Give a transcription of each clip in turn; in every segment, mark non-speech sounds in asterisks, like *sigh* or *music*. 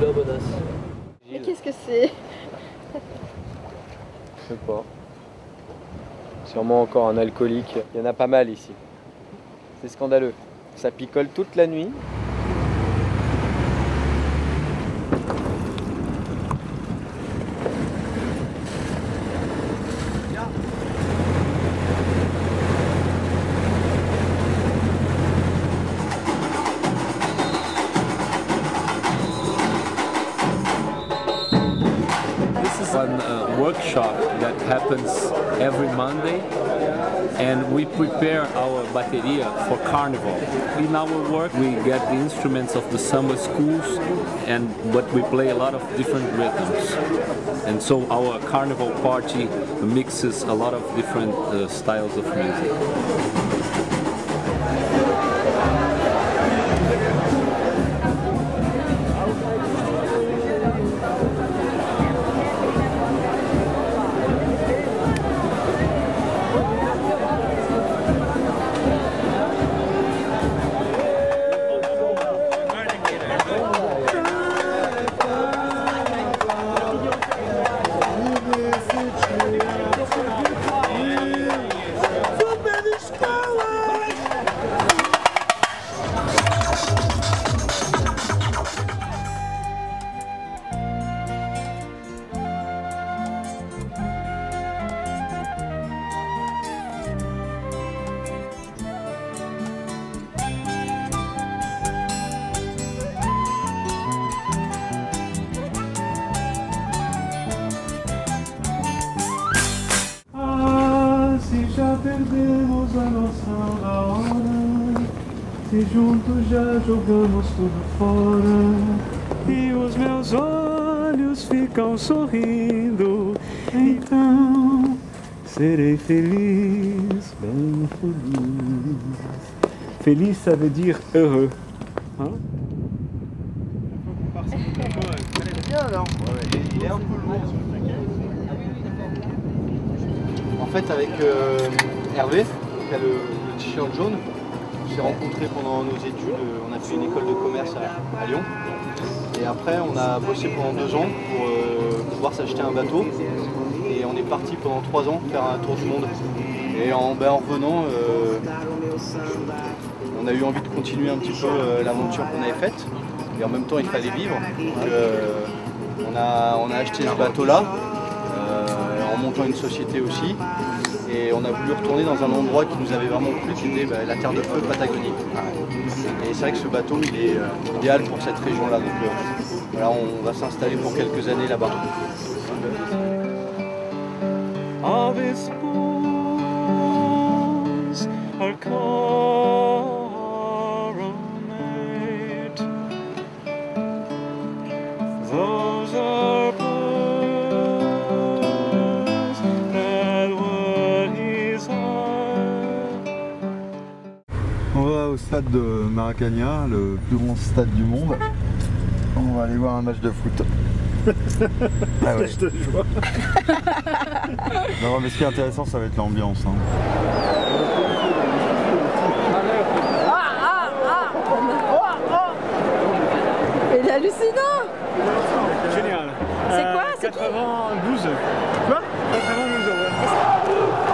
Bonasse. Qu'est-ce que c'est? Je sais pas. Sûrement encore un alcoolique. Il y en a pas mal ici. C'est scandaleux. Ça picole toute la nuit. This uh, workshop that happens every Monday, and we prepare our bateria for carnival. In our work, we get the instruments of the summer schools, and but we play a lot of different rhythms. And so our carnival party mixes a lot of different uh, styles of music. Perdemos a noção da hora, se juntos já jogamos tudo fora, e os meus olhos ficam sorrindo, então serei feliz, bem feliz. Feliz, ça veut dire heureux. Hein? Il est un peu lourd. En fait, avec euh, Hervé, qui a le, t-shirt jaune, on s'est rencontrés pendant nos études. euh, On a fait une école de commerce à, Lyon. Et après, on a bossé pendant deux ans pour euh, pouvoir s'acheter un bateau. Et on est parti pendant trois ans faire un tour du monde. Et en, ben, en revenant, on a eu envie de continuer un petit peu l'aventure qu'on avait faite. Et en même temps, il fallait vivre. Donc, on, a, acheté ce bateau-là, euh, en montant une société aussi. Et on a voulu retourner dans un endroit qui nous avait vraiment plu, qui était bah, la Terre de Feu Patagonie. Et c'est vrai que ce bateau, il est euh, idéal pour cette région-là. Donc euh, voilà, on va s'installer pour quelques années là-bas. Stade de Maracana, le plus grand stade du monde. On va aller voir un match de foot. *laughs* ah ouais. non mais ce qui est intéressant ça va être l'ambiance. hein. Il est hallucinant Génial. C'est quoi C'est qui 92. Quoi? 92 euros.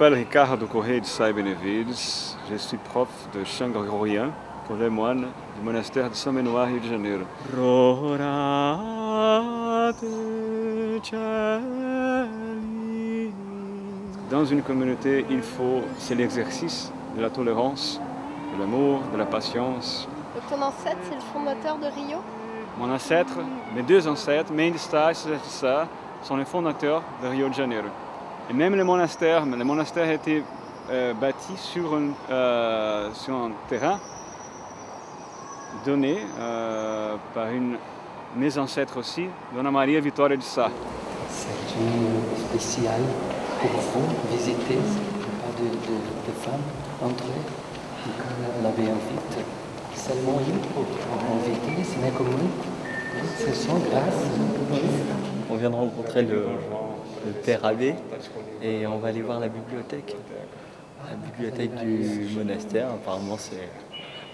m'appelle Ricardo Correia de Sá Benevides. Je suis prof de chant grégorien pour les moines du monastère de São Benoît, Rio de Janeiro. Dans une communauté, il faut, c'est l'exercice de la tolérance, de l'amour, de la patience. Donc ton ancêtre, c'est le fondateur de Rio? Mon ancêtre, mes deux ancêtres, Mendes Sá et Sá, sont les fondateurs de Rio de Janeiro. Et même le monastère, le monastère a été euh, bâti sur un, euh, sur un terrain donné euh, par une mes ancêtres aussi, Dona Maria Vitória de Sá. C'est une spéciale pour vous visiter. Pas de, de, de femmes entrer. On avait invité seulement une pour inviter, ce n'est comme nous. Ce sont grâce. On vient de rencontrer le, le père abbé et on va aller voir la bibliothèque. La bibliothèque du monastère, apparemment c'est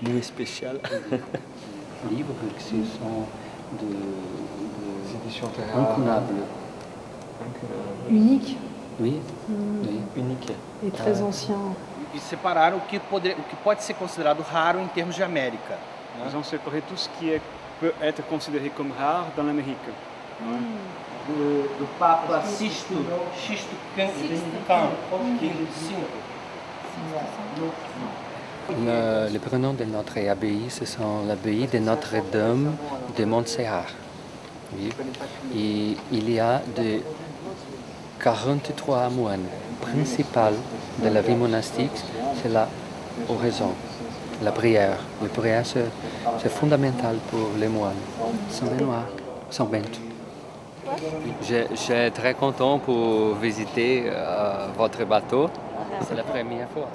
noué spécial. *laughs* Livres qui sont de, de Édition inconnables. Unique Oui, oui. Unique. et très ancien. e separaram o que, poder, o que pode ser considerado raro em termos de América. Ils ont séparé tout ce qui est- peut être considéré comme rare dans l'Amérique. Do, do Papa Sisto, Sisto Can, Can, Le, le prénom de notre abbaye, ce sont l'abbaye de Notre-Dame de Montserrat. Oui. Et il y a de 43 moines principaux de la vie monastique, c'est la oraison, la prière. La prière, c'est c'est fondamental pour les moines. Saint Benoît, Saint Bento. Je, je suis très content pour visiter euh, votre bateau. C'est la première fois.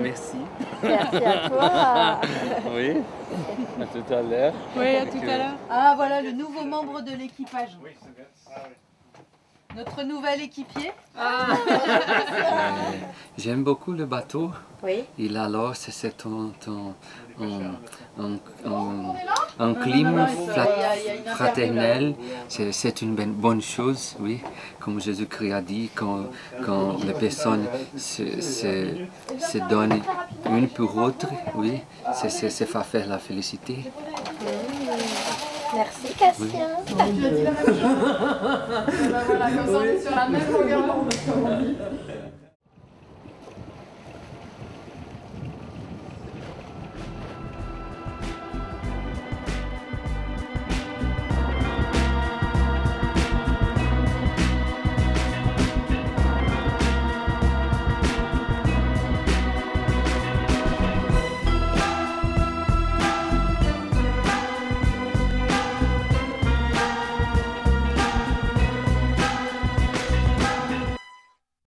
Merci. Merci à toi. *laughs* Oui, à tout à l'heure. Oui, à tout à l'heure. Ah, voilà le nouveau membre de l'équipage. Notre nouvel équipier. *laughs* J'aime beaucoup le bateau. Oui. Et alors, c'est c'est un, un, un, un- un- un climat frat- fraternel. C'est c'est une ben- bonne chose, oui. Comme Jésus-Christ a dit, quand, quand les personnes se, se, se donnent une pour l'autre, oui, c'est c'est- c'est va faire la félicité. Merci Cassien. voilà, comme ça on est sur la même longueur d'onde, comme on dit.